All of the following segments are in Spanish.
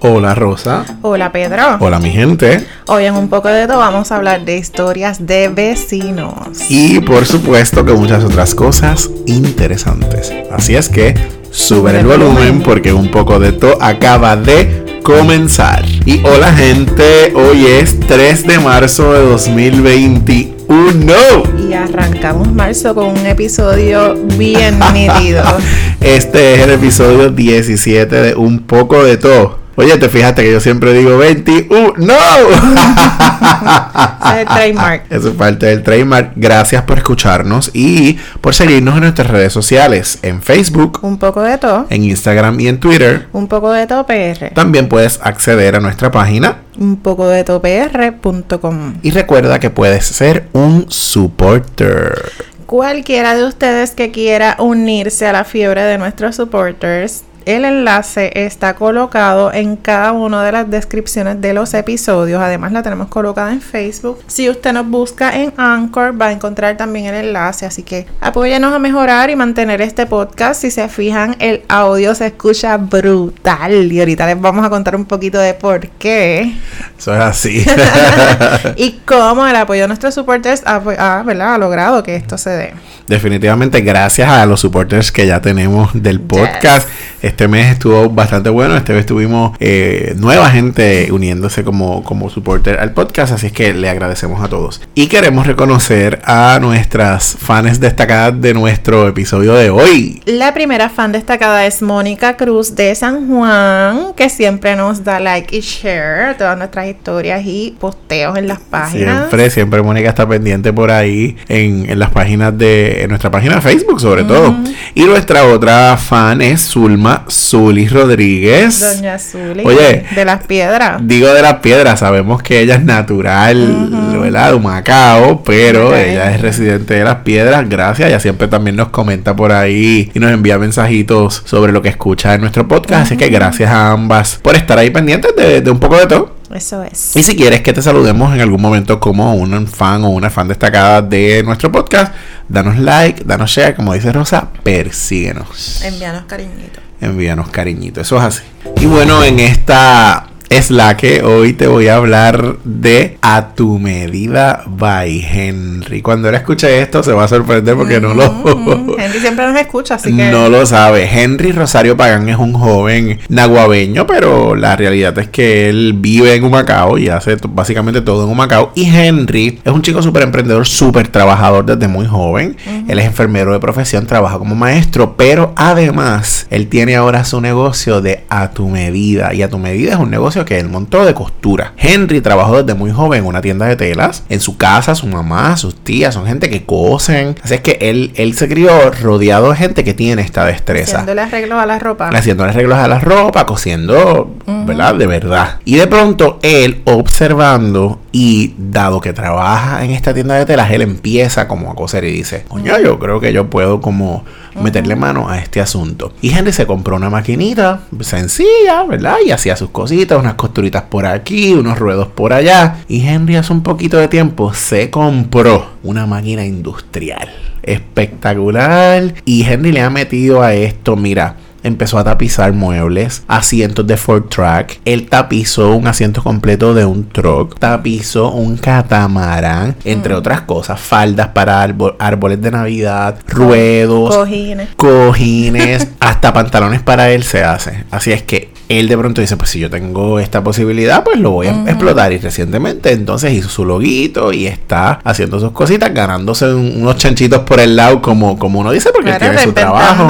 Hola Rosa. Hola Pedro. Hola mi gente. Hoy en un poco de todo vamos a hablar de historias de vecinos. Y por supuesto que muchas otras cosas interesantes. Así es que sube el volumen porque un poco de todo acaba de comenzar. Y hola gente, hoy es 3 de marzo de 2021. Y arrancamos marzo con un episodio bien nítido. Este es el episodio 17 de Un poco de todo. Oye, te fijaste que yo siempre digo 21. ¡No! Ese es el trademark. Eso es parte del trademark. Gracias por escucharnos y por seguirnos en nuestras redes sociales. En Facebook, Un poco de todo. en Instagram y en Twitter. Un poco de todo PR. También puedes acceder a nuestra página. Un poco de todo PR.com. Y recuerda que puedes ser un supporter. Cualquiera de ustedes que quiera unirse a la fiebre de nuestros supporters, el enlace está colocado en cada una de las descripciones de los episodios. Además, la tenemos colocada en Facebook. Si usted nos busca en Anchor, va a encontrar también el enlace. Así que apóyenos a mejorar y mantener este podcast. Si se fijan, el audio se escucha brutal. Y ahorita les vamos a contar un poquito de por qué Eso es así. y cómo el apoyo de nuestros supporters ha, ha, ¿verdad? ha logrado que esto se dé. Definitivamente gracias a los supporters que ya tenemos del podcast. Este mes estuvo bastante bueno. Este mes tuvimos eh, nueva gente uniéndose como, como supporter al podcast. Así es que le agradecemos a todos. Y queremos reconocer a nuestras fans destacadas de nuestro episodio de hoy. La primera fan destacada es Mónica Cruz de San Juan, que siempre nos da like y share todas nuestras historias y posteos en las páginas. Siempre, siempre Mónica está pendiente por ahí en, en las páginas de en nuestra página de Facebook sobre todo. Y nuestra otra fan es Zulma Zulis Rodríguez. Doña Zuli. Oye, de las piedras. Digo de las piedras, sabemos que ella es natural, ¿verdad? De Humacao, pero ella es residente de las piedras. Gracias, ella siempre también nos comenta por ahí y nos envía mensajitos sobre lo que escucha en nuestro podcast. Así que gracias a ambas por estar ahí pendientes de, de un poco de todo. Eso es. Y si quieres que te saludemos en algún momento como un fan o una fan destacada de nuestro podcast, danos like, danos share, como dice Rosa, persíguenos. Envíanos cariñitos. Envíanos cariñito, eso es así. Y bueno, en esta es la que hoy te voy a hablar de A tu medida by Henry. Cuando él escuche esto se va a sorprender porque no lo Henry siempre nos escucha, así que. no lo sabe. Henry Rosario Pagán es un joven naguabeño, pero la realidad es que él vive en Humacao y hace básicamente todo en Humacao. Y Henry es un chico súper emprendedor, súper trabajador desde muy joven. Él es enfermero de profesión, trabaja como maestro, pero además él tiene ahora su negocio de A tu medida. Y A tu medida es un negocio que él montó de costura. Henry trabajó desde muy joven en una tienda de telas. En su casa, su mamá, sus tías son gente que cosen. Así es que él, él se crió rodeado de gente que tiene esta destreza. Haciéndole arreglos a la ropa. Haciendo arreglos a la ropa, cosiendo, ¿verdad? De verdad. Y de pronto él observando y dado que trabaja en esta tienda de telas, él empieza como a coser y dice, coño, yo creo que yo puedo como meterle mano a este asunto. Y Henry se compró una maquinita sencilla, ¿verdad? Y hacía sus cositas, unas costuritas por aquí, unos ruedos por allá. Y Henry hace un poquito de tiempo se compró una máquina industrial. Espectacular. Y Henry le ha metido a esto, mira, empezó a tapizar muebles, asientos de Ford Track. Él tapizó un asiento completo de un truck, tapizó un catamarán, entre otras cosas, faldas para árbol- árboles de Navidad, ruedos, Cojines. cojines, hasta pantalones para él se hace. Así es que él de pronto dice, pues si yo tengo esta posibilidad, pues lo voy a explotar. Y recientemente entonces hizo su loguito y está haciendo sus cositas, ganándose un- unos chanchitos por el lado, como, como uno dice, porque él tiene su trabajo.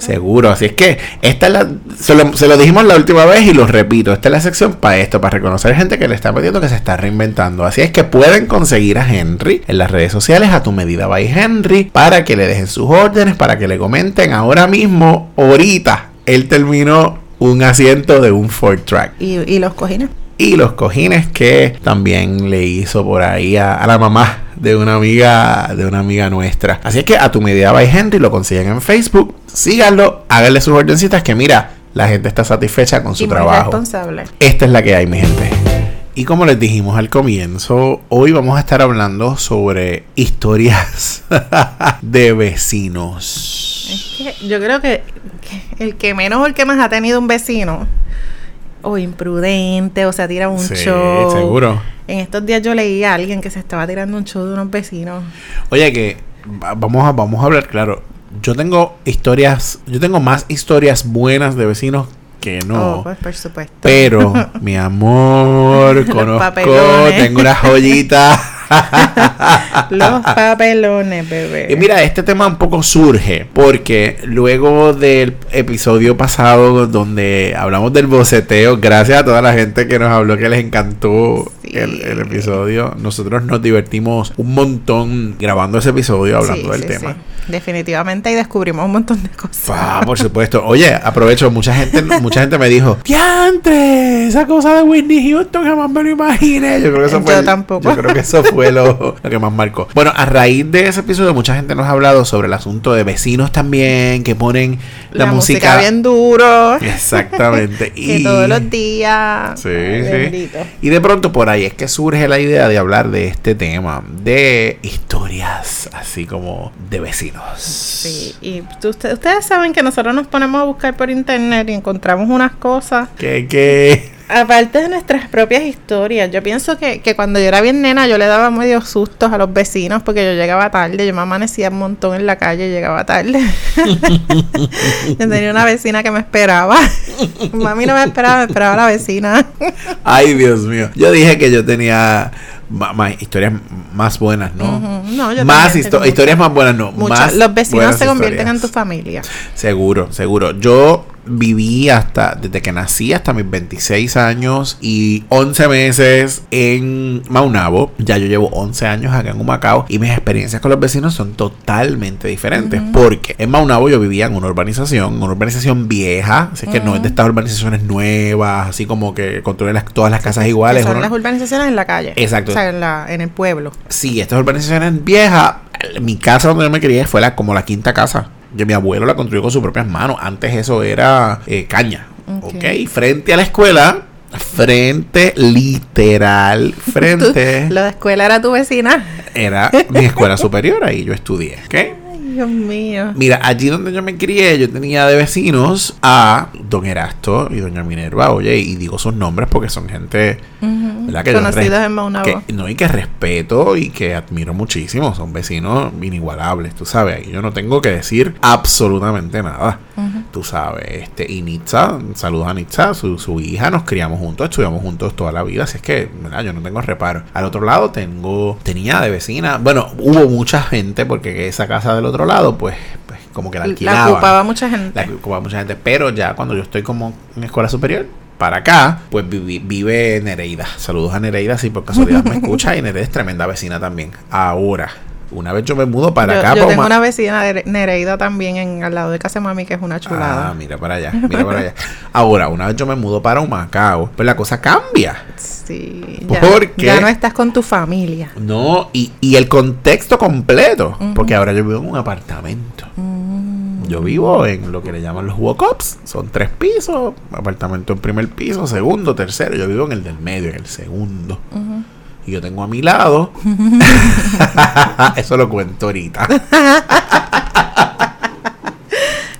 Seguro, así es que esta es la, se lo, se lo dijimos la última vez y lo repito, esta es la sección para esto, para reconocer gente que le está metiendo que se está reinventando. Así es que pueden conseguir a Henry en las redes sociales a tu medida by Henry para que le dejen sus órdenes, para que le comenten ahora mismo, ahorita, él terminó un asiento de un Ford Track Y, y los cojines. y los cojines que también le hizo por ahí a, a la mamá de una amiga de una amiga nuestra. Así es que a tu medida by Henry lo consiguen en Facebook. Síganlo, háganle sus ordencitas que mira, la gente está satisfecha con su y muy trabajo. responsable. Esta es la que hay, mi gente. Y como les dijimos al comienzo, hoy vamos a estar hablando sobre historias de vecinos. Es que yo creo que, que el que menos o el que más ha tenido un vecino o imprudente o se ha tirado un Sí, show. seguro. En estos días yo leí a alguien que se estaba tirando un show de unos vecinos. Oye, que va- vamos a, vamos a hablar claro. Yo tengo historias, yo tengo más historias buenas de vecinos que no. Oh, pues por supuesto. Pero, mi amor, conozco, tengo una joyita. Los papelones, bebé. Y mira, este tema un poco surge porque luego del episodio pasado donde hablamos del boceteo, gracias a toda la gente que nos habló que les encantó Sí. el, el episodio, nosotros nos divertimos un montón grabando ese episodio hablando Sí, del sí, tema. Definitivamente y descubrimos un montón de cosas. Ah, por supuesto. Oye, aprovecho, mucha gente, mucha gente me dijo, ¡Diantre! Esa cosa de Whitney Houston jamás me lo imaginé. Yo creo que eso Yo fue. tampoco. Yo creo que eso fue lo, lo que más marcó. Bueno, a raíz de ese episodio, mucha gente nos ha hablado sobre el asunto de vecinos también, que ponen la, La, música, música. bien duro. Exactamente. que todos los días. Sí, sí. Y de pronto por ahí es que surge la idea de hablar de este tema, de historias así como de vecinos. Sí, y usted- ustedes saben que nosotros nos ponemos a buscar por internet y encontramos unas cosas, Que, que. Aparte de nuestras propias historias. Yo pienso que, que cuando yo era bien nena, yo le daba medio sustos a los vecinos porque yo llegaba tarde, yo me amanecía un montón en la calle y llegaba tarde. yo tenía una vecina que me esperaba. Mami no me esperaba, me esperaba la vecina. Ay, Dios mío. Yo dije que yo tenía ma- historias más buenas, ¿no? No, yo más histo- historias más buenas, no. Muchas- Más los vecinos se convierten en tu familia. Seguro, seguro. Yo viví hasta, desde que nací hasta mis 26 años y 11 meses en Maunabo. Ya yo llevo 11 años acá en Humacao y mis experiencias con los vecinos son totalmente diferentes. Porque en Maunabo yo vivía en una urbanización, una urbanización vieja, así que no es de estas urbanizaciones nuevas, así como que construyen las- todas las casas iguales. Que son las urbanizaciones en la calle. Exacto. En, la, en el pueblo. Sí, estas urbanizaciones viejas, mi casa donde yo me crié fue la, como la quinta casa. Que mi abuelo la construyó con sus propias manos. Antes eso era eh, caña. Ok. ok, frente a la escuela, frente, literal, frente, la escuela era tu vecina. era mi escuela superior. Ahí yo estudié. ¿ok? Ay, Dios mío. Mira, allí donde yo me crié, yo tenía de vecinos a Don Erasto y Doña Minerva. Oye, y digo sus nombres porque son gente Ujú. Res- en Maunabo. que- no, y que respeto y que admiro muchísimo. Son vecinos inigualables, tú sabes. Ahí yo no tengo que decir absolutamente nada. Ujú. Tú sabes, este, y Nitza, saludos a Nitza, su, su hija, nos criamos juntos, estudiamos juntos toda la vida, así es que, ¿verdad? Yo no tengo reparo. Al otro lado tengo, tenía de vecina, bueno, hubo mucha gente porque esa casa del otro lado, pues, pues como que la La alquilaban. ocupaba mucha gente. La ocupaba mucha gente. Pero ya cuando yo estoy como en escuela superior, para acá, pues vive Nereida. Saludos a Nereida, si por casualidad me escucha. Y Nereida es tremenda vecina también. Ahora, una vez yo me mudo para yo acá, yo tengo una vecina de Nereida también en, al lado de casa mami que es una chulada. Ah, mira para allá, mira para allá. Ahora, una vez yo me mudo para Humacao, pues la cosa cambia. Sí. Ya, ¿Por qué? ya no estás con tu familia. No, y, y el contexto completo. Porque ahora yo vivo en un apartamento. Yo vivo en lo que le llaman los walk-ups. Son tres pisos, apartamento en primer piso, segundo, tercero. Yo vivo en el del medio, en el segundo. Y yo tengo a mi lado. Eso lo cuento ahorita.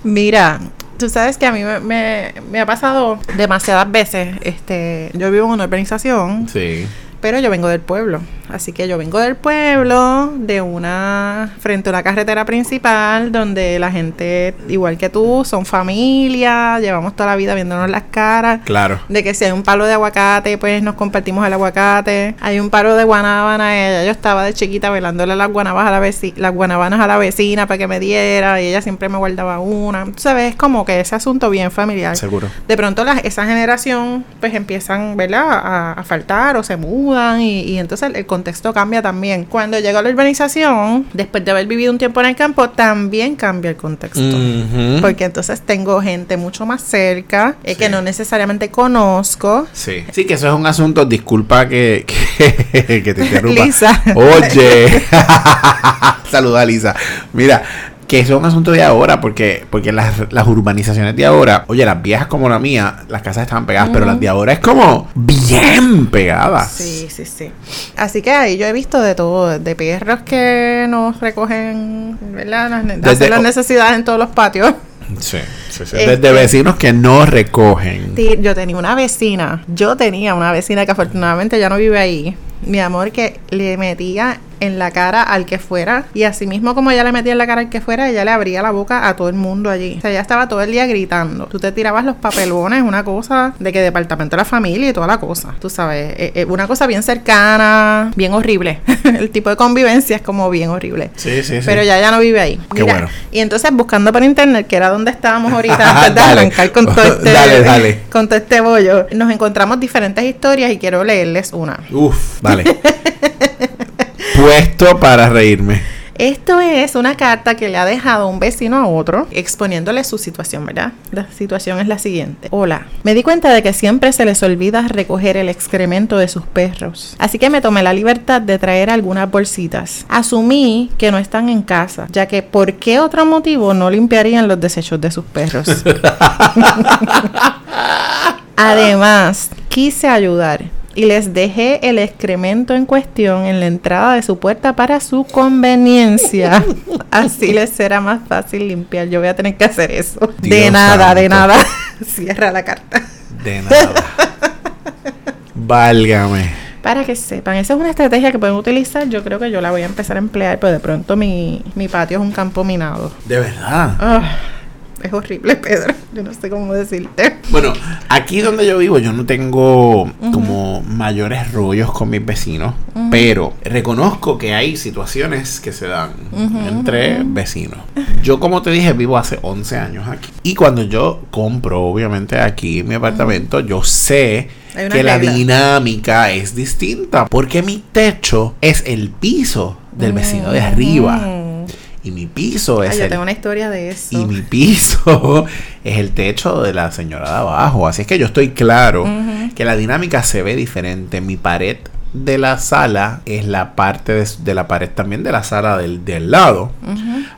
Mira, tú sabes que a mí me, me- me ha pasado demasiadas veces. Este, yo vivo en una urbanización, Sí. pero yo vengo del pueblo. Así que yo vengo del pueblo, de una frente a una carretera principal donde la gente, igual que tú, son familia, llevamos toda la vida viéndonos las caras. Claro. De que si hay un palo de aguacate, pues nos compartimos el aguacate. Hay un palo de guanábana, ella, yo estaba de chiquita velándole las guanabas a la veci- las guanabanas a la vecina para que me diera y ella siempre me guardaba una. Tú sabes, es como que ese asunto bien familiar. Seguro. De pronto la- esa generación pues empiezan, ¿verdad? A, a faltar o se mudan y, y entonces el contexto cambia también. Cuando llega a la urbanización, después de haber vivido un tiempo en el campo, también cambia el contexto. Ujú. Porque entonces tengo gente mucho más cerca eh, que Sí. no necesariamente conozco. Sí. Sí, que eso es un asunto. Disculpa que, que, que te interrumpa. Lisa. Oye. Saluda a Lisa. Mira, que es un asunto de ahora, porque, porque las, las urbanizaciones de ahora, oye, las viejas como la mía, las casas estaban pegadas, pero las de ahora es como bien pegadas. Sí, sí, sí. Así que ahí yo he visto de todo, de perros que nos recogen, ¿verdad? Desde- hacen las necesidades en todos los patios. Sí, sí, sí. Este- Desde vecinos que no recogen. Sí, Yo tenía una vecina, yo tenía una vecina que afortunadamente ya no vive ahí. Mi amor, que le metía en la cara al que fuera. Y así mismo como ella le metía en la cara al que fuera, ella le abría la boca a todo el mundo allí. O sea, ella estaba todo el día gritando. Tú te tirabas los papelones, una cosa de que departamento de la familia y toda la cosa. Tú sabes, eh, eh, una cosa bien cercana, bien horrible. el tipo de convivencia es como bien horrible. Sí, sí, sí. Pero ya ya no vive ahí. Qué bueno. Y entonces buscando por internet, que era donde estábamos ahorita antes de arrancar con todo este, Dale, dale. con todo este bollo, nos encontramos diferentes historias y quiero leerles una. Uf, vale. Puesto para reírme. Esto es una carta que le ha dejado un vecino a otro exponiéndole su situación, ¿verdad? La situación es la siguiente. Hola, me di cuenta de que siempre se les olvida recoger el excremento de sus perros. Así que me tomé la libertad de traer algunas bolsitas. Asumí que no están en casa, ya que ¿por qué otro motivo no limpiarían los desechos de sus perros? Además, quise ayudar y les dejé el excremento en cuestión en la entrada de su puerta para su conveniencia. Así les será más fácil limpiar. Yo voy a tener que hacer eso. de nada, de nada. Cierra la carta. De nada. Válgame. Para que sepan, esa es una estrategia que pueden utilizar. Yo creo que yo la voy a empezar a emplear, pero de pronto mi, mi patio es un campo minado. De verdad. Ah, es horrible, Pedro. Yo no sé cómo decirte. Bueno, aquí donde yo vivo yo no tengo como mayores rollos con mis vecinos, pero reconozco que hay situaciones que se dan entre vecinos. Yo como te dije vivo hace 11 años aquí y cuando yo compro obviamente aquí mi apartamento yo sé que la dinámica es distinta porque mi techo es el piso del vecino de arriba. Y mi piso Ay, es yo el tengo una historia de eso. y mi piso es el techo de la señora de abajo. Así es que yo estoy claro que la dinámica se ve diferente. Mi pared de la sala es la parte de, de la pared también de la sala del, del lado.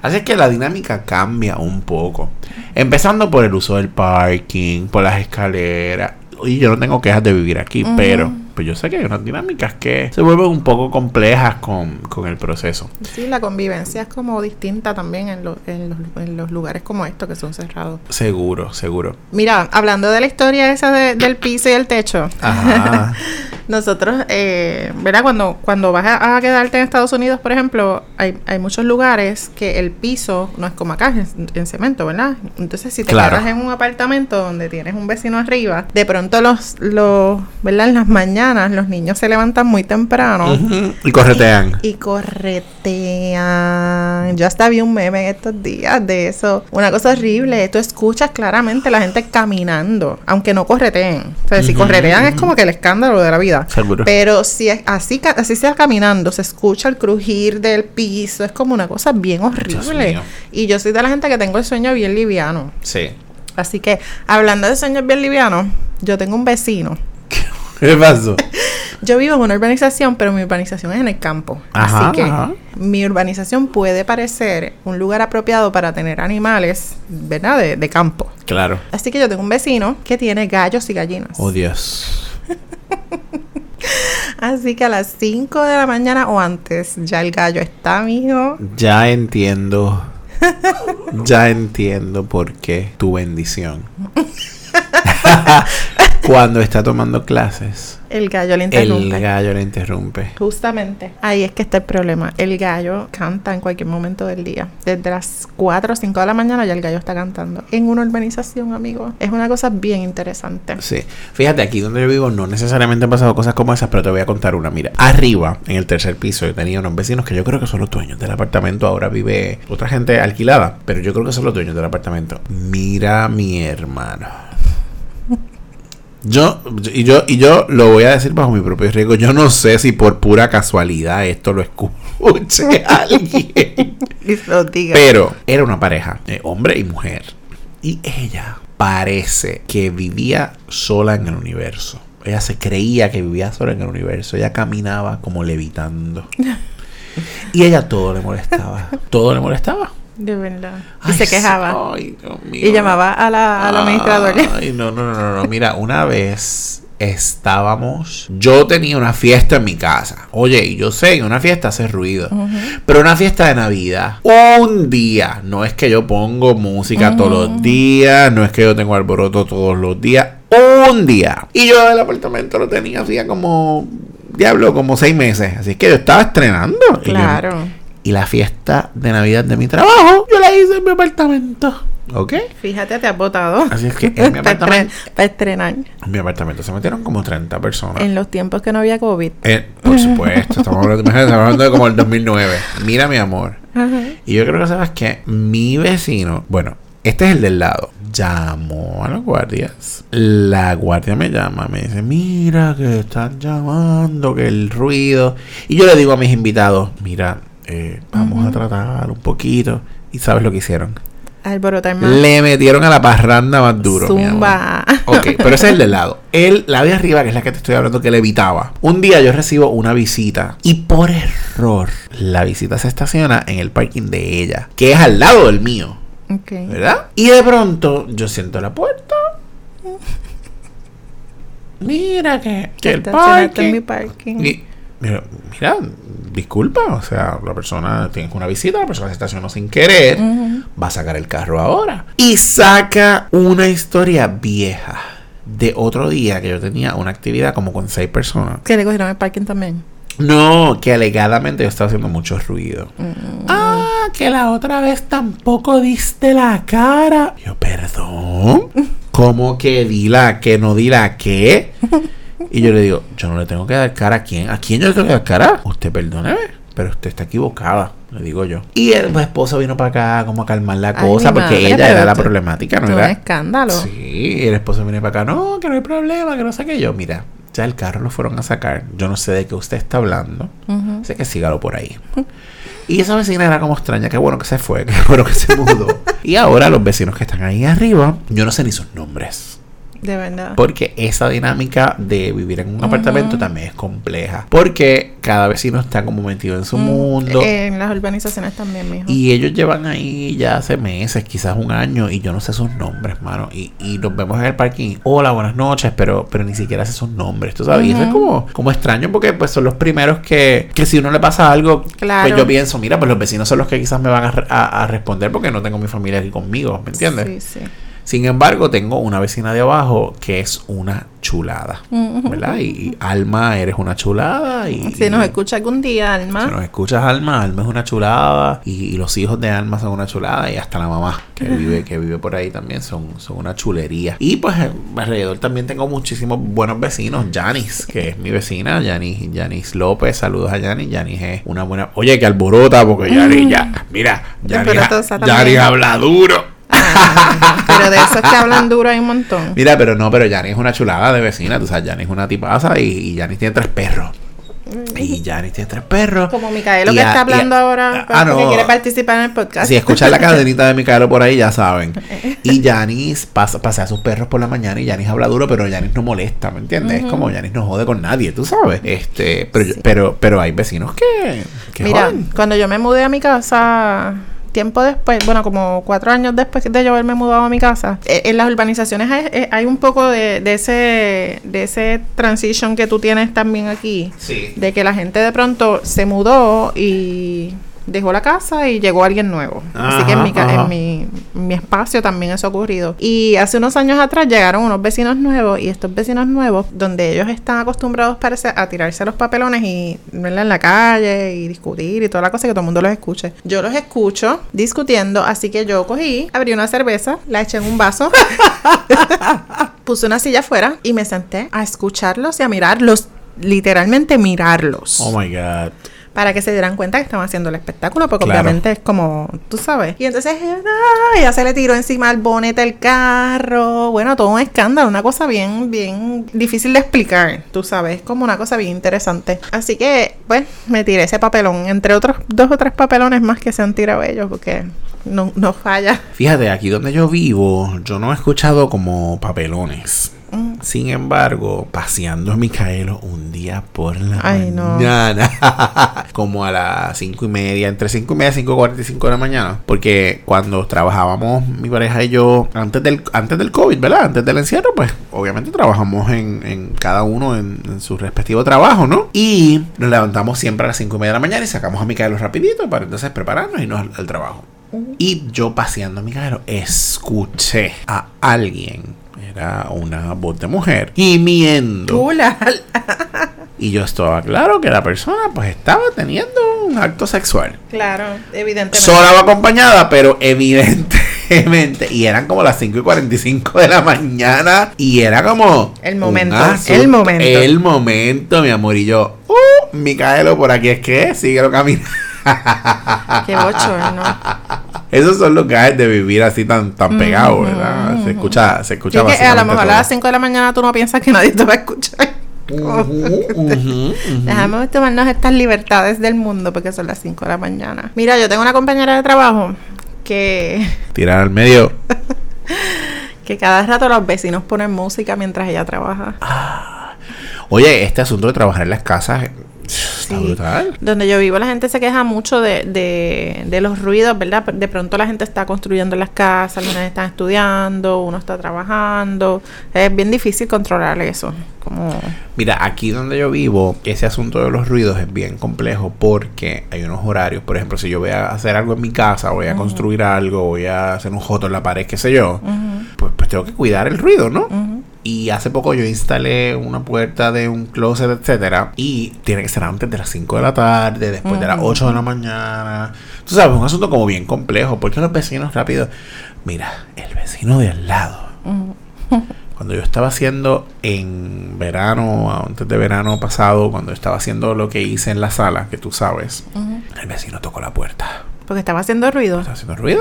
Así es que la dinámica cambia un poco. Empezando por el uso del parking, por las escaleras. Y yo no tengo quejas de vivir aquí, pero pues yo sé que hay unas dinámicas que se vuelven un poco complejas con, con el proceso. Sí, la convivencia es como distinta también en, lo- en los, en los lugares como estos que son cerrados. Seguro, seguro. Mira, hablando de la historia esa de- del piso y el techo, Ajá. nosotros, eh, ¿verdad? Cuando, cuando vas a, a quedarte en Estados Unidos, por ejemplo, hay, hay muchos lugares que el piso no es como acá, es en, en cemento, ¿verdad? Entonces, si te Claro. quedas en un apartamento donde tienes un vecino arriba, de pronto los, los, ¿verdad? En las mañanas los niños se levantan muy temprano. Y corretean. Y corretean. Yo hasta vi un meme en estos días de eso. Una cosa horrible. Tú escuchas claramente la gente caminando, aunque no correteen. O sea, si corretean es como que el escándalo de la vida. Seguro. Pero si es así, así sea caminando, se escucha el crujir del piso. Es como una cosa bien horrible. Y yo soy de la gente que tengo el sueño bien liviano. Sí. Así que, hablando de sueños bien livianos, yo tengo un vecino. ¿Qué pasó? Yo vivo en una urbanización, pero mi urbanización es en el campo. Ajá, Así que ajá. mi urbanización puede parecer un lugar apropiado para tener animales, ¿verdad? De, de campo. Claro. Así que yo tengo un vecino que tiene gallos y gallinas. Oh, Dios. Así que a las 5 de la mañana o antes ya el gallo está, mijo. Ya entiendo. Ya entiendo por qué tu bendición. Cuando está tomando clases, El gallo le el interrumpe. gallo le interrumpe. Justamente. Ahí es que está el problema. El gallo canta en cualquier momento del día. Desde las 4 o 5 de la mañana ya el gallo está cantando. En una urbanización, amigo. Es una cosa bien interesante. Sí. Fíjate, aquí donde yo vivo no necesariamente han pasado cosas como esas, pero te voy a contar una. Mira, arriba, en el tercer piso, yo tenía unos vecinos que yo creo que son los dueños del apartamento. Ahora vive otra gente alquilada, pero yo creo que son los dueños del apartamento. Mira mi hermano. Yo, y yo, y yo lo voy a decir bajo mi propio riesgo. Yo no sé si por pura casualidad esto lo escuche alguien. Pero era una pareja, eh, hombre y mujer. Y ella parece que vivía sola en el universo. Ella se creía que vivía sola en el universo. Ella caminaba como levitando. Y ella todo le molestaba. Todo le molestaba. De verdad. Y se quejaba. Ay, Dios mío. Y llamaba a la, al administrador. Ay, no, no, no, no, no. Mira, una vez estábamos. Yo tenía una fiesta en mi casa. Oye, y yo sé que una fiesta hace ruido. Pero una fiesta de Navidad. Un día. No es que yo pongo música todos los días. No es que yo tengo alboroto todos los días. Un día. Y yo el apartamento lo tenía hacía como. Diablo, como seis meses. Así que yo estaba estrenando. Y yo- Claro. Y la fiesta de Navidad de mi trabajo, yo la hice en mi apartamento. ¿Ok? Fíjate, te has votado. Así es que en mi apartamento, para estrenar. en mi apartamento se metieron como 30 personas. En los tiempos que no había COVID. Eh, por supuesto, estamos hablando, estamos hablando de como el 2009. Mira, mi amor. Y yo creo que sabes que mi vecino, bueno, este es el del lado, llamó a los guardias. La guardia me llama, me dice, mira que están llamando, que el ruido. Y yo le digo a mis invitados, mira, eh, vamos a tratar un poquito. ¿Y sabes lo que hicieron? Alborotar más. Le metieron a la parranda más duro. mi amor. Zumba. Ok, pero ese es el del lado. El, la de arriba, que es la que te estoy hablando, que le evitaba. Un día yo recibo una visita y por error la visita se estaciona en el parking de ella, que es al lado del mío, Ok. ¿verdad? Y de pronto yo siento la puerta. Mira que, que el Estacionarte en mi parking. parking. Y, mira, disculpa, o sea, la persona tiene una visita, la persona se estacionó sin querer, va a sacar el carro ahora. Y saca una historia vieja de otro día que yo tenía una actividad como con seis personas. Que le cogieron el parking también. No, que alegadamente yo estaba haciendo mucho ruido. Ah, que la otra vez tampoco diste la cara. Yo, perdón. ¿Cómo que di la que no di la qué? Y yo le digo, yo no le tengo que dar cara a quién. ¿A quién yo le tengo que dar cara? Usted perdóneme, pero usted está equivocada, le digo yo. Y el esposo vino para acá como a calmar la Ay, cosa porque madre, ella era la problemática, ¿no era? un escándalo. Sí, el esposo viene para acá, no, que no hay problema, que no sé qué yo. Mira, ya el carro lo fueron a sacar. Yo no sé de qué usted está hablando. Ujú. Sé que sígalo por ahí. Y esa vecina era como extraña. Qué bueno que se fue, qué bueno que se mudó. y ahora los vecinos que están ahí arriba, yo no sé ni sus nombres. De verdad. Porque esa dinámica de vivir en un apartamento también es compleja. Porque cada vecino está como metido en su Mm, mundo. En las urbanizaciones también, mijo. Y ellos llevan ahí ya hace meses, quizás un año, y yo no sé sus nombres, mano. Y, y nos vemos en el parking. Hola, buenas noches, pero, pero ni siquiera sé sus nombres, tú sabes. Y eso es como, como extraño porque pues son los primeros que, que si uno le pasa algo, Claro. pues yo pienso, mira, pues los vecinos son los que quizás me van a- a responder porque no tengo mi familia aquí conmigo, ¿me entiendes? Sí, sí. Sin embargo, tengo una vecina de abajo que es una chulada, ¿verdad? Y, y Alma, eres una chulada. Y, Si nos escucha algún día, Alma. si nos escuchas, Alma, Alma es una chulada. Y, y los hijos de Alma son una chulada. Y hasta la mamá que vive, que vive por ahí también son, son una chulería. Y pues eh, alrededor también tengo muchísimos buenos vecinos. Janis, que es mi vecina. Janis, Janis López, saludos a Janis. Janis es una buena. Oye, que alborota, porque Janis ya. Mira, Janis. Janis habla duro. Pero de esos que hablan duro hay un montón. Mira, pero no, pero Janis es una chulada de vecina. Tú sabes, Janis es una tipaza y, Janis tiene tres perros. Y Janis tiene tres perros. Como Micaelo que a- está a- hablando ahora Ah, porque no. quiere participar en el podcast. Si escuchan la cadenita de Micaelo por ahí, ya saben. Y Janis pasa, pasea a sus perros por la mañana y Janis habla duro, pero Janis no molesta, ¿me entiendes? Es como Janis no jode con nadie, tú sabes. Este, pero, yo- pero, pero hay vecinos que, que Mira, joden. cuando yo me mudé a mi casa, tiempo después, bueno, como cuatro años después de yo haberme mudado a mi casa, eh, en las urbanizaciones hay, eh, hay un poco de, de ese de ese transition que tú tienes también aquí, Sí. de que la gente de pronto se mudó y dejó la casa y llegó alguien nuevo. Así que en, mi, en mi, mi espacio también eso ha ocurrido. Y hace unos años atrás llegaron unos vecinos nuevos y estos vecinos nuevos, donde ellos están acostumbrados parece a tirarse los papelones y verla en la calle y discutir y toda la cosa que todo el mundo los escuche. Yo los escucho discutiendo, así que yo cogí, abrí una cerveza, la eché en un vaso, puse una silla afuera y me senté a escucharlos y a mirarlos, literalmente mirarlos Oh my God. Para que se dieran cuenta que estaban haciendo el espectáculo, porque Claro. obviamente es como, tú sabes. Y entonces ¡ah! ella se le tiró encima el bonete del carro. Bueno, todo un escándalo, una cosa bien, bien difícil de explicar, tú sabes, es como una cosa bien interesante. Así que, pues, me tiré ese papelón, entre otros dos o tres papelones más que se han tirado ellos, porque no, no falla. Fíjate, aquí donde yo vivo, yo no he escuchado como papelones. Mm. Sin embargo, paseando a Micaelo un día por la Ay, no. mañana, como a las cinco y media, entre cinco y media y cinco cuarenta y cinco de la mañana, porque cuando trabajábamos mi pareja y yo antes del antes del covid, ¿verdad? Antes del encierro, pues obviamente trabajamos en, en cada uno en, en su respectivo trabajo, ¿no? Y nos levantamos siempre a las cinco y media de la mañana y sacamos a Micaelo rapidito para entonces prepararnos y irnos al, al trabajo. Y yo paseando a mi carro escuché a alguien, era una voz de mujer, gimiendo. Chula. Y yo estaba claro que la persona pues estaba teniendo un acto sexual. claro, evidentemente. Sola o acompañada, pero evidentemente. Y eran como las 5 y 45 de la mañana. Y era como. El momento, el momento. El momento, mi amor. Y yo, uh, Micaelo, por aquí es que síguelo caminando. Qué bochorno. Esos son los gajes de vivir así tan, tan pegados, ¿verdad? Se escucha, se escucha que a lo mejor a las 5 de la mañana tú no piensas que nadie te va a escuchar. Ujú, ujú. Déjame tomarnos estas libertades del mundo porque son las 5 de la mañana. Mira, yo tengo una compañera de trabajo que, Tirar al medio. que cada rato los vecinos ponen música mientras ella trabaja. Oye, este asunto de trabajar en las casas está brutal. Donde yo vivo la gente se queja mucho de, de, de los ruidos, ¿verdad? De pronto la gente está construyendo en las casas, los están estudiando, uno está trabajando. Es bien difícil controlar eso. Como... Mira, aquí donde yo vivo, ese asunto de los ruidos es bien complejo porque hay unos horarios. Por ejemplo, si yo voy a hacer algo en mi casa, voy a construir algo, voy a hacer un joto en la pared, qué sé yo, pues, pues tengo que cuidar el ruido, ¿no? Ujú. Y hace poco yo instalé una puerta de un closet, etcétera. Y tiene que ser antes de las 5 de la tarde, después de las 8 de la mañana. Tú sabes, un asunto como bien complejo. Porque los vecinos rápido. Mira, el vecino de al lado. Cuando yo estaba haciendo en verano, antes de verano pasado, cuando estaba haciendo lo que hice en la sala, que tú sabes, el vecino tocó la puerta. Porque estaba haciendo ruido. Estaba haciendo ruido.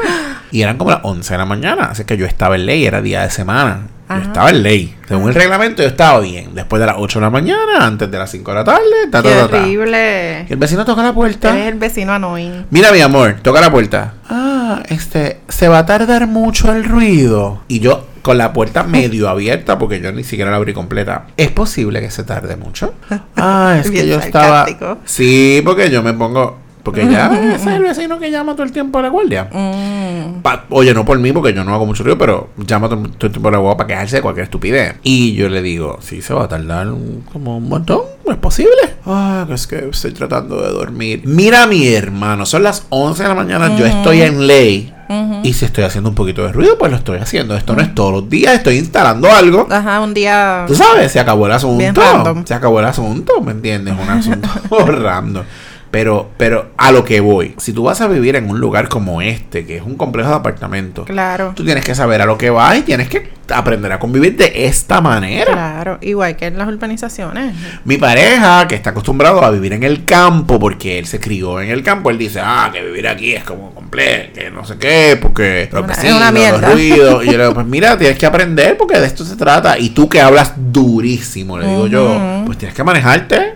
Y eran como las 11 de la mañana. Así que yo estaba en ley, era día de semana. Ajá. Yo estaba en ley. Según el reglamento, yo estaba bien. Después de las 8 de la mañana, antes de las 5 de la tarde, ta, ta, ta, horrible. Y el vecino toca la puerta. Eres el vecino annoying. Mira, mi amor, toca la puerta. Ah, este, se va a tardar mucho el ruido. Y yo con la puerta medio abierta, porque yo ni siquiera la abrí completa. ¿Es posible que se tarde mucho? Ah, es que yo estaba. Sí, porque yo me pongo. Porque ya ese es el vecino que llama todo el tiempo a la guardia. Mm. Pa- Oye, no por mí, porque yo no hago mucho ruido, pero llama todo, todo el tiempo a la guagua para quejarse de cualquier estupidez. Y yo le digo, sí, se va a tardar un- como un montón, ¿es posible? Ah, que es que estoy tratando de dormir. Mira, mi hermano, son las 11 de la mañana, yo estoy en ley. Y si estoy haciendo un poquito de ruido, pues lo estoy haciendo. Esto no es todos los días, estoy instalando algo. Ajá, un día. Tú sabes, se acabó el Bien asunto. random. Se acabó el asunto, ¿me entiendes? Un asunto random. Pero, pero a lo que voy, si tú vas a vivir en un lugar como este, que es un complejo de apartamentos, Claro. tú tienes que saber a lo que vas y tienes que aprender a convivir de esta manera. Claro, igual que en las urbanizaciones. Mi pareja, que está acostumbrado a vivir en el campo, porque él se crió en el campo, él dice, ah, que vivir aquí es como complejo, que no sé qué, porque los vecinos, los ruidos. Y yo le digo, pues mira, tienes que aprender porque de esto se trata. Y tú que hablas durísimo, le digo yo, pues tienes que manejarte.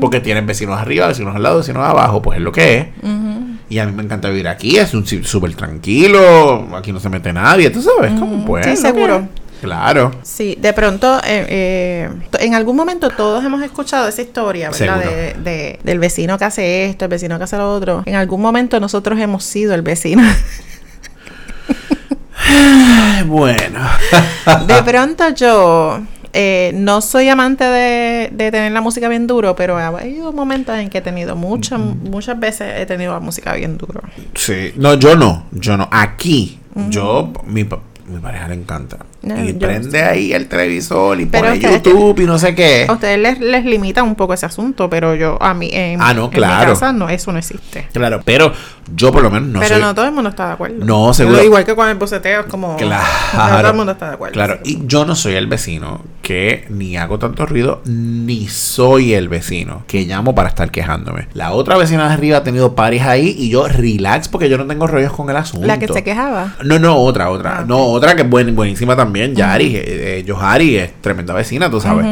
Porque tienes vecinos arriba, vecinos al lado, vecinos abajo, pues es lo que es. Y a mí me encanta vivir aquí, es un súper tranquilo, aquí no se mete nadie, tú sabes, como pues. sí, lo que seguro. Claro. Sí, de pronto, eh, eh, en algún momento todos hemos escuchado esa historia, ¿verdad? De, de- del vecino que hace esto, el vecino que hace lo otro. En algún momento nosotros hemos sido el vecino. Bueno. De pronto yo eh, no soy amante de, de tener la música bien duro, pero ha habido momentos en que he tenido muchas, muchas veces he tenido la música bien duro. Sí, no, yo no, yo no. Aquí, yo, mi, mi pareja le encanta. No, y prende ahí el televisor y Pero pone ustedes YouTube y no sé qué. A ustedes les, les limita un poco ese asunto, pero yo, a mí, en, Ah, no, en claro. mi casa no, eso no existe. Claro, pero yo por lo menos no pero soy... no todo el mundo está de acuerdo. No, seguro. Igual que con el boceteo, es como. Claro. no todo el mundo está de acuerdo. Claro, y yo no soy el vecino que ni hago tanto ruido, ni soy el vecino que llamo para estar quejándome. La otra vecina de arriba ha tenido pares ahí y yo relax porque yo no tengo rollos con el asunto. La que se quejaba. No, no, otra, otra. Ah. No, otra que es buen- buenísima también. También, Yari, eh, eh, es tremenda vecina, tú sabes.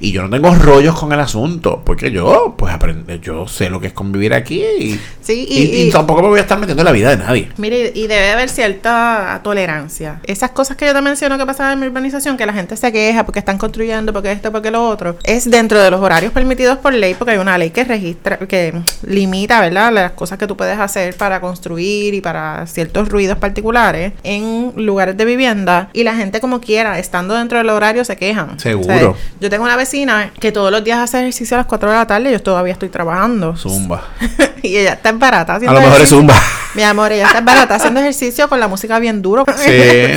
Y yo no tengo rollos con el asunto, porque yo, pues, aprende, yo sé lo que es convivir aquí y, Sí, y y- tampoco me voy a estar metiendo en la vida de nadie. Mire, y debe haber cierta tolerancia. Esas cosas que yo te menciono que pasaban en mi urbanización, que la gente se queja porque están construyendo, porque esto, porque lo otro, es dentro de los horarios permitidos por ley, porque hay una ley que registra, que limita, ¿verdad?, las cosas que tú puedes hacer para construir y para ciertos ruidos particulares en lugares de vivienda. Y la gente, como quiera, estando dentro del horario, se quejan. Seguro. yo tengo una vecina que todos los días hace ejercicio a las 4 de la tarde y yo todavía estoy trabajando. Zumba. y ella está barata A haciendo lo mejor es zumba. Mi amor, ella está barata haciendo ejercicio con la música bien duro. Sí,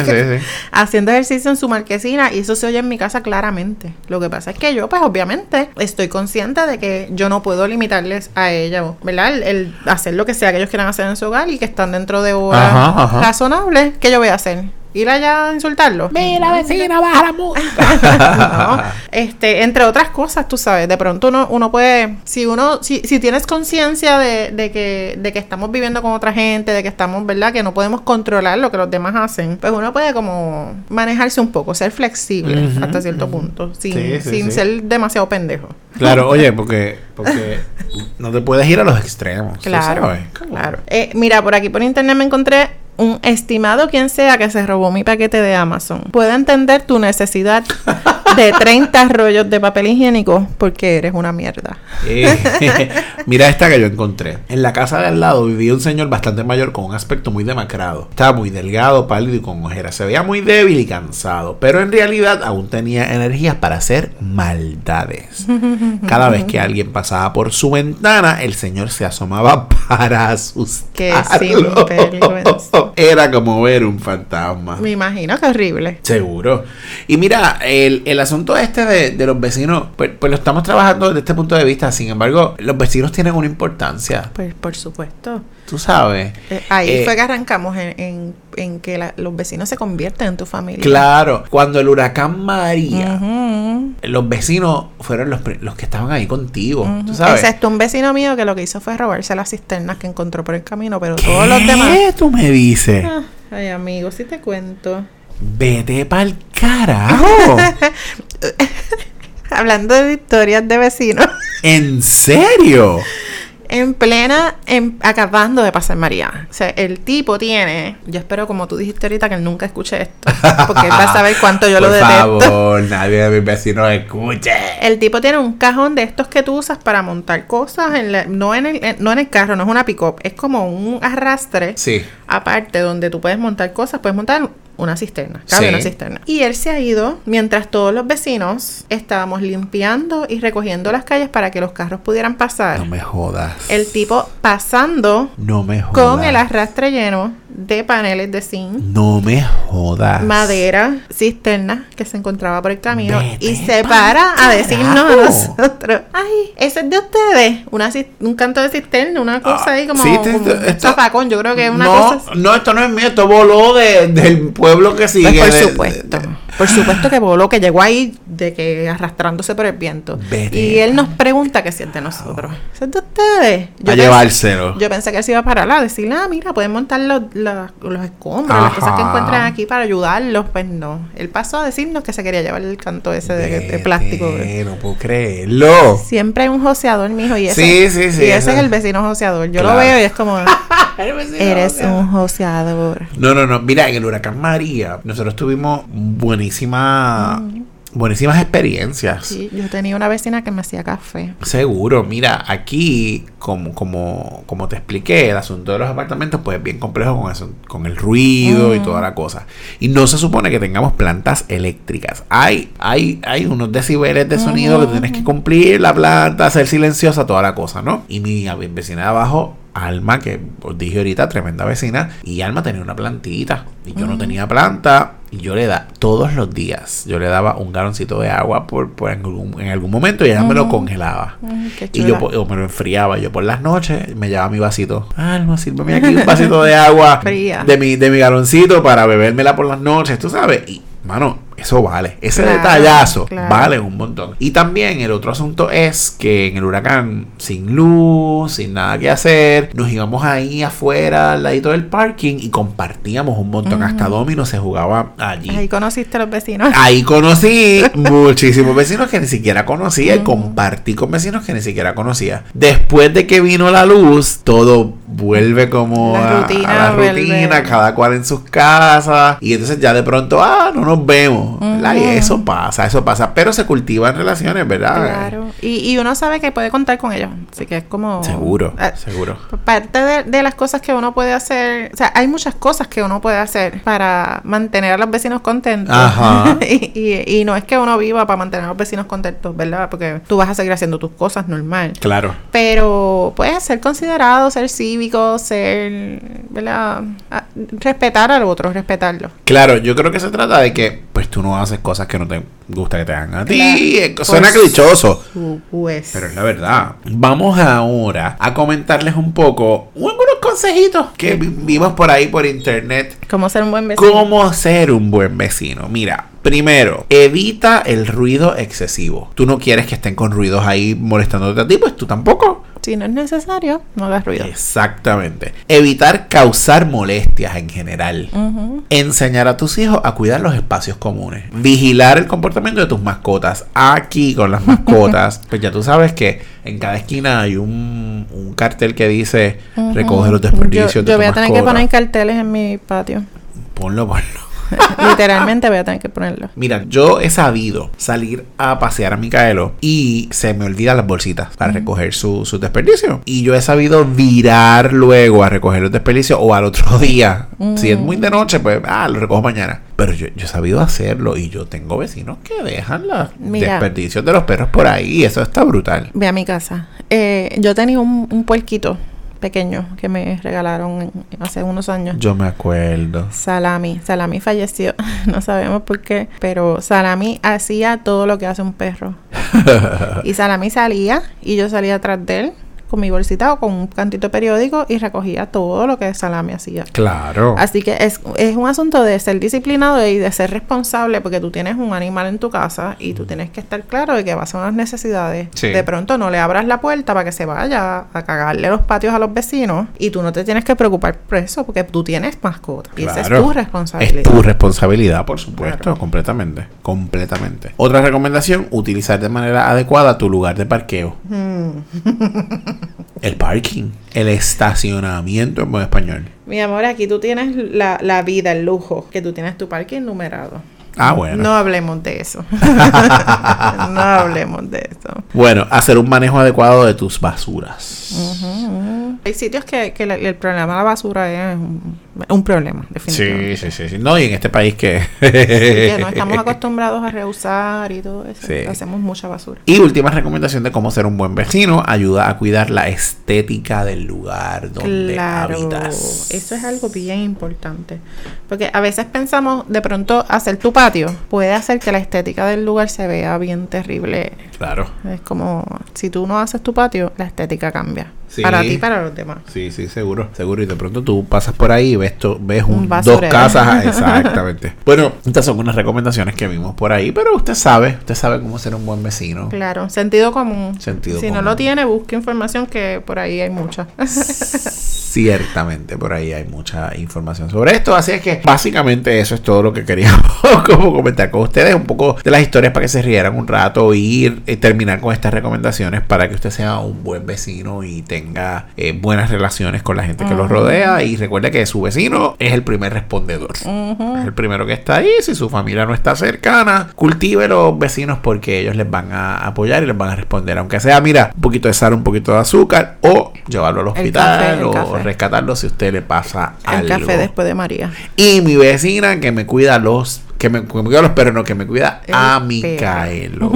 sí, sí. Haciendo ejercicio en su marquesina y eso se oye en mi casa claramente. Lo que pasa es que yo, pues obviamente, estoy consciente de que yo no puedo limitarles a ella, ¿verdad? El, el hacer lo que sea que ellos quieran hacer en su hogar y que están dentro de horas Ajá, ajá. razonables. ¿Qué yo voy a hacer? ¿Ir allá a insultarlo? Mira, vecina, baja la música. no. Este, entre otras cosas, tú sabes, de pronto uno, uno puede, si uno, si, si tienes conciencia de, de que, de que estamos viviendo con otra gente, de que estamos, ¿verdad? Que no podemos controlar lo que los demás hacen, pues uno puede como manejarse un poco, ser flexible hasta cierto punto, sin, Sí, sí, sin sí. ser demasiado pendejo. Claro, oye, porque, porque no te puedes ir a los extremos. ¿sí Claro, sabes? claro. Eh, mira, por aquí por internet me encontré un estimado quien sea que se robó mi paquete de Amazon. Puede entender tu necesidad de 30 rollos de papel higiénico porque eres una mierda. Eh, mira esta que yo encontré. En la casa de al lado vivía un señor bastante mayor con un aspecto muy demacrado. Estaba muy delgado, pálido y con ojeras. Se veía muy débil y cansado, pero en realidad aún tenía energías para hacer maldades. Cada vez que alguien pasaba por su ventana, el señor se asomaba para asustarlo. Qué. Era como ver un fantasma. Me imagino que horrible. Seguro. Y mira, el, el asunto este de, de los vecinos, pues, pues lo estamos trabajando desde este punto de vista. Sin embargo, los vecinos tienen una importancia. Pues por supuesto. Tú sabes. Eh, ahí Eh, fue que arrancamos en, en- en que la- los vecinos se convierten en tu familia. Claro, cuando el huracán María, los vecinos fueron los, los que estaban ahí contigo. Ujú. ¿Tú sabes? Excepto un vecino mío que lo que hizo fue robarse las cisternas que encontró por el camino, pero todos los demás. ¿Qué tú me dices? Ah, Ay, amigo, si te cuento. Vete pa'l carajo. Hablando de historias de vecinos. ¿En serio? En plena, en- acabando de pasar María. O sea, el tipo tiene. Yo espero, como tú dijiste ahorita, que él nunca escuche esto. Porque él va a saber cuánto yo lo Por detesto. favor, nadie de mis vecinos escuche. El tipo tiene un cajón de estos que tú usas para montar cosas. En la- no, en el, en- no en el carro, no es una pick-up. Es como un arrastre. Sí. Aparte, donde tú puedes montar cosas, puedes montar una cisterna. Cabe Sí. una cisterna. Y él se ha ido mientras todos los vecinos estábamos limpiando y recogiendo las calles para que los carros pudieran pasar. No me jodas. El tipo pasando No me jodas. con el arrastre lleno de paneles de zinc, No me jodas. madera, cisterna que se encontraba por el camino Vete y se para a decirnos a nosotros, ay, eso es de ustedes, una un canto de cisterna, una cosa ahí como, Ah, sí, te- como un esto- zafacón, yo creo que es una no, cosa así. no, esto no es mío, esto voló de, del pueblo que sigue. Pues por de- supuesto, de- por supuesto que voló, que llegó ahí de que arrastrándose por el viento. Vete y él nos pregunta que si es de nosotros. ¿Eso es de ustedes? a pensé- llevárselo. Yo pensé que él se iba a parar a decirle, ah, mira, pueden montar los, la- los escombros, las cosas que encuentran aquí para ayudarlos. Pues no. Él pasó a decirnos que se quería llevar el canto ese de, de plástico. Vete, No puedo creerlo. Siempre hay un joseador, mijo. Y ese, Sí, sí, sí, Y ese es el vecino joseador. Yo Claro. lo veo y es como, eres un joseador. No, no, no. Mira, en el huracán María, nosotros tuvimos buenísima, buenísimas experiencias. Sí, yo tenía una vecina que me hacía café. Seguro, mira, aquí, como, como, como te expliqué, el asunto de los apartamentos, pues es bien complejo con eso, con el ruido y toda la cosa. Y no se supone que tengamos plantas eléctricas. Hay, hay, hay unos decibeles de sonido que tienes que cumplir, la planta, ser silenciosa, toda la cosa, ¿no? Y mi vecina de abajo, Alma, que os dije ahorita, tremenda vecina, y Alma tenía una plantita. Y yo no tenía planta. Y yo le da todos los días, yo le daba un galoncito de agua por, por en, algún, en algún momento y ella me lo congelaba. Y yo me lo enfriaba. Yo por las noches me llevaba mi vasito. Alma, sírveme aquí un vasito de agua Fría. de mi, de mi galoncito para bebérmela por las noches, tú sabes. Y, mano, eso vale. Ese Claro, detallazo claro. vale un montón. Y también el otro asunto es que en el huracán, sin luz, sin nada que hacer, nos íbamos ahí afuera al ladito del parking y compartíamos un montón. Hasta Domino se jugaba allí. Ahí conociste a los vecinos. Ahí conocí muchísimos vecinos que ni siquiera conocía y compartí con vecinos que ni siquiera conocía. Después de que vino la luz, todo vuelve como La a- la vuelve. rutina, cada cual en sus casas y entonces ya de pronto, ah, no nos vemos. Eso pasa, eso pasa, pero se cultivan relaciones, ¿verdad? Claro. Y, y uno sabe que puede contar con ellos. Así que es como. Seguro, Ah, seguro. Parte de, de las cosas que uno puede hacer, o sea, hay muchas cosas que uno puede hacer para mantener a los vecinos contentos. Ajá. y, y- y no es que uno viva para mantener a los vecinos contentos, ¿verdad? Porque tú vas a seguir haciendo tus cosas normal. Claro. Pero, pues, ser considerado, ser cívico, ser, ¿verdad? Ah, Respetar al otro, respetarlo. Claro, yo creo que se trata de que pues tú no haces cosas que no te gusta que te hagan a ti. Claro. Suena Pues- clichoso. Pues. Pero es la verdad. Vamos ahora a comentarles un poco algunos consejitos que vi- vimos por ahí por internet. ¿Cómo ser un buen vecino? ¿Cómo ser un buen vecino? Mira, primero, evita el ruido excesivo. Tú no quieres que estén con ruidos ahí molestándote a ti, pues tú tampoco. Si no es necesario, no hagas ruido. Exactamente. Evitar causar molestias en general. Enseñar a tus hijos a cuidar los espacios comunes. Vigilar el comportamiento de tus mascotas. Aquí con las mascotas. pues ya tú sabes que en cada esquina hay un, un cartel que dice recoge los desperdicios Yo, de yo tu voy a tener que mascota". poner carteles en mi patio. Ponlo, ponlo. Literalmente voy a tener que ponerlo. Mira, yo he sabido salir a pasear a Micaelo y se me olvidan las bolsitas para recoger su, sus desperdicios. Y yo he sabido virar luego a recoger los desperdicios o al otro día. Si es muy de noche, pues, ah, lo recojo mañana. Pero yo, yo he sabido hacerlo y yo tengo vecinos que dejan los desperdicios de los perros por ahí. y Eso está brutal. Ve a mi casa. Eh, yo tenía un, un puerquito pequeño que me regalaron en- hace unos años. Yo me acuerdo. Salami. Salami falleció. No sabemos por qué. Pero Salami hacía todo lo que hace un perro. y Salami salía y yo salía atrás de él con mi bolsita o con un cantito periódico y recogía todo lo que Salami hacía. Claro. Así que es, es un asunto de ser disciplinado y de ser responsable porque tú tienes un animal en tu casa y tú tienes que estar claro de que va a ser unas necesidades. Sí. De pronto no le abras la puerta para que se vaya a cagarle los patios a los vecinos y tú no te tienes que preocupar por eso porque tú tienes mascota y esa es tu responsabilidad. Es tu responsabilidad, por supuesto, completamente. Completamente. Otra recomendación, utilizar de manera adecuada tu lugar de parqueo. El parking. El estacionamiento en buen español. Mi amor, aquí tú tienes la, la vida, el lujo, que tú tienes tu parking numerado. Ah, bueno. No hablemos de eso. no hablemos de eso. Bueno, hacer un manejo adecuado de tus basuras. Hay sitios que, que el problema de la basura es un, un problema, definitivamente. Sí, sí, sí, sí. No, y en este país que... Que no estamos acostumbrados a reusar y todo eso. Sí. Hacemos mucha basura. Y última recomendación de cómo ser un buen vecino, ayuda a cuidar la estética del lugar donde Claro, habitas. eso es algo bien importante. Porque a veces pensamos, de pronto, hacer tu patio puede hacer que la estética del lugar se vea bien terrible. Claro. Es como, si tú no haces tu patio, la estética cambia. Sí. Para ti y para los demás. Sí, sí, seguro, seguro. Y de pronto tú pasas por ahí y ves, to- ves un, Un dos casas. Exactamente. bueno, estas son unas recomendaciones que vimos por ahí, pero usted sabe, usted sabe cómo ser un buen vecino. Claro, sentido común. Sentido si no lo tiene, busque información que por ahí hay mucha. Ciertamente, por ahí hay mucha información sobre esto. Así es que básicamente eso es todo lo que queríamos como comentar con ustedes. Un poco de las historias para que se rieran un rato y ir, eh, terminar con estas recomendaciones para que usted sea un buen vecino y tenga eh, buenas relaciones con la gente que los rodea. Y recuerde que su vecino es el primer respondedor. Es el primero que está ahí. Si su familia no está cercana, cultive los vecinos porque ellos les van a apoyar y les van a responder. Aunque sea, mira, un poquito de sal, un poquito de azúcar o llevarlo al El hospital café, el o rescatarlo si usted le pasa El algo. café después de María. Y mi vecina que me cuida los que me, que me cuida los perros, no, que me cuida El a. Micaelo.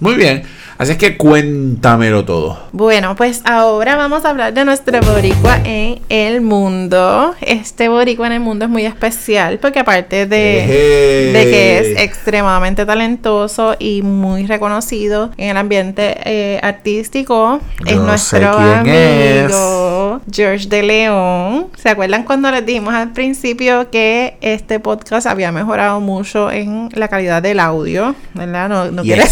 Muy bien. Así es que cuéntamelo todo. Bueno, pues ahora vamos a hablar de nuestro boricua en el mundo. Este boricua en el mundo es muy especial porque aparte de, de que es extremadamente talentoso y muy reconocido en el ambiente eh, artístico, es nuestro es. amigo George de León. ¿Se acuerdan cuando les dijimos al principio que este podcast había mejorado mucho en la calidad del audio? ¿Verdad? No, no, quiere,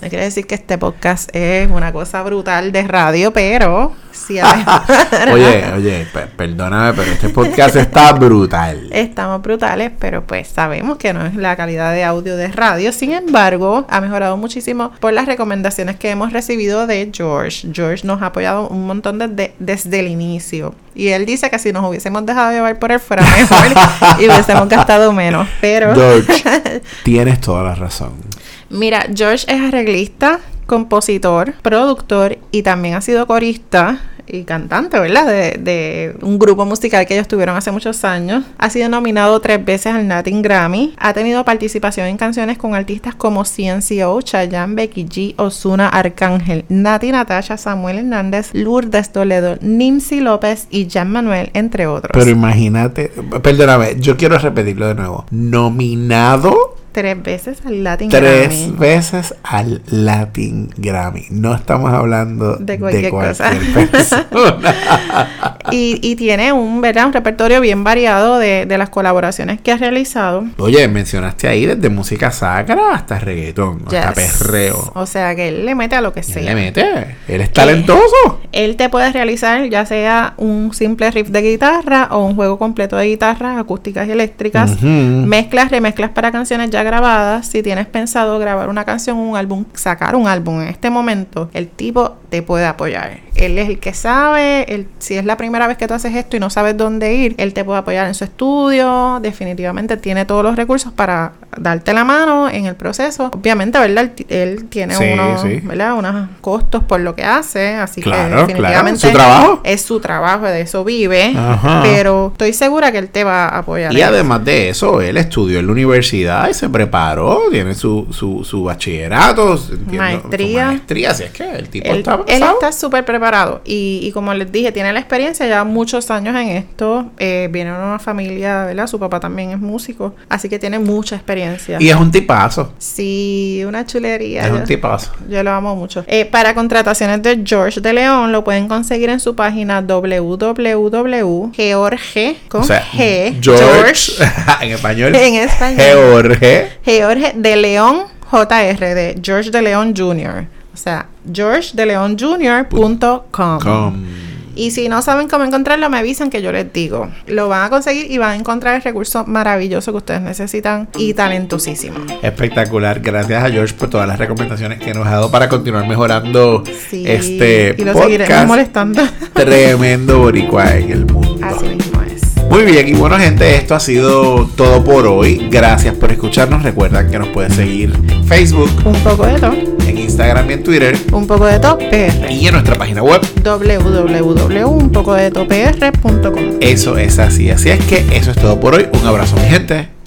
no quiere decir que este podcast es una cosa brutal de radio, pero sí Oye, oye, perdóname, pero este podcast está brutal. Estamos brutales, pero pues sabemos que no es la calidad de audio de radio. Sin embargo, ha mejorado muchísimo por las recomendaciones que hemos recibido de George. George nos ha apoyado un montón desde, desde el inicio. Y él dice que si nos hubiésemos dejado llevar por él fuera mejor y hubiésemos gastado menos. Pero. George, tienes toda la razón. Mira, George es arreglista, compositor, productor y también ha sido corista y cantante, ¿verdad? De, un grupo musical que ellos tuvieron hace muchos años. Ha sido nominado tres veces al Latin Grammy. Ha tenido participación en canciones con artistas como CNCO, Chayanne, Becky G, Osuna, Arcángel, Nati Natasha, Samuel Hernández, Lourdes Toledo, Nimsi López y Jan Manuel, entre otros. Pero imagínate, perdóname, yo quiero repetirlo de nuevo. Nominado tres veces al Latin Grammy. Tres veces al Latin Grammy. No estamos hablando de cualquier, cosa. y, y, tiene un, ¿verdad? un repertorio bien variado de, de, las colaboraciones que ha realizado. Oye, mencionaste ahí desde música sacra hasta reggaetón, hasta perreo. O sea que él le mete a lo que sea. Él le mete. Él es talentoso. él te puede realizar ya sea un simple riff de guitarra o un juego completo de guitarras acústicas y eléctricas. Mezclas, remezclas para canciones ya grabadas, si tienes pensado grabar una canción, un álbum, sacar un álbum en este momento, el tipo te puede apoyar. Él es el que sabe, él, si es la primera vez que tú haces esto y no sabes dónde ir, él te puede apoyar en su estudio, definitivamente tiene todos los recursos para darte la mano en el proceso. Obviamente, ¿verdad? Él, tiene unos, ¿verdad? unos costos por lo que hace, así que definitivamente ¿Su trabajo? es su trabajo, de eso vive, pero estoy segura que él te va a apoyar. Y además de eso, él estudió en la universidad y se preparó, tiene su, su, su bachillerato, maestría. maestría, así es que el tipo él, está Él está súper preparado y, y, como les dije, tiene la experiencia ya muchos años en esto, eh, viene de una familia, ¿verdad? Su papá también es músico, así que tiene mucha experiencia. Y es un tipazo. Sí, una chulería. Es un tipazo. Yo lo amo mucho. Eh, para contrataciones de George de León lo pueden conseguir en su página www.george con G, George, en español. En español. George. George de León JR de George de León Jr. O sea, georgedeleonjr.com. Y si no saben cómo encontrarlo, me avisan que yo les digo. Lo van a conseguir y van a encontrar el recurso maravilloso que ustedes necesitan y talentosísimo. Espectacular. Gracias a George por todas las recomendaciones que nos ha dado para continuar mejorando este y lo seguiremos molestando. Tremendo boricua en el mundo. Así mismo es. Muy bien, y bueno gente, esto ha sido todo por hoy. Gracias por escucharnos. Recuerdan que nos pueden seguir en Facebook. Un poco de todo. Instagram y en Twitter. Un poco de todo PR. Y en nuestra página web. www.unpocodetopr.com Eso es así. Así es que eso es todo por hoy. Un abrazo mi gente.